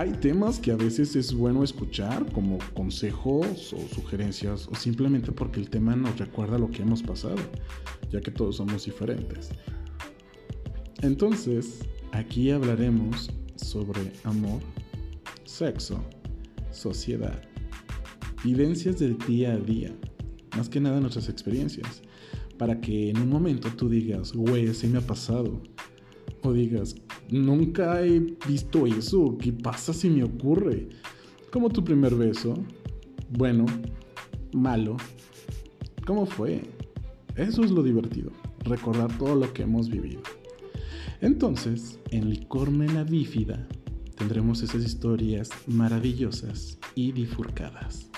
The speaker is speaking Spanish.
hay temas que a veces es bueno escuchar como consejos o sugerencias o simplemente porque el tema nos recuerda lo que hemos pasado, ya que todos somos diferentes. Entonces, aquí hablaremos sobre amor, sexo, sociedad, vivencias del día a día, más que nada nuestras experiencias, para que en un momento tú digas, güey, así me ha pasado, o digas, nunca he visto eso, ¿qué pasa si me ocurre? Como tu primer beso, bueno, malo, ¿cómo fue? Eso es lo divertido, recordar todo lo que hemos vivido. Entonces, en Licormena Bífida tendremos esas historias maravillosas y bifurcadas.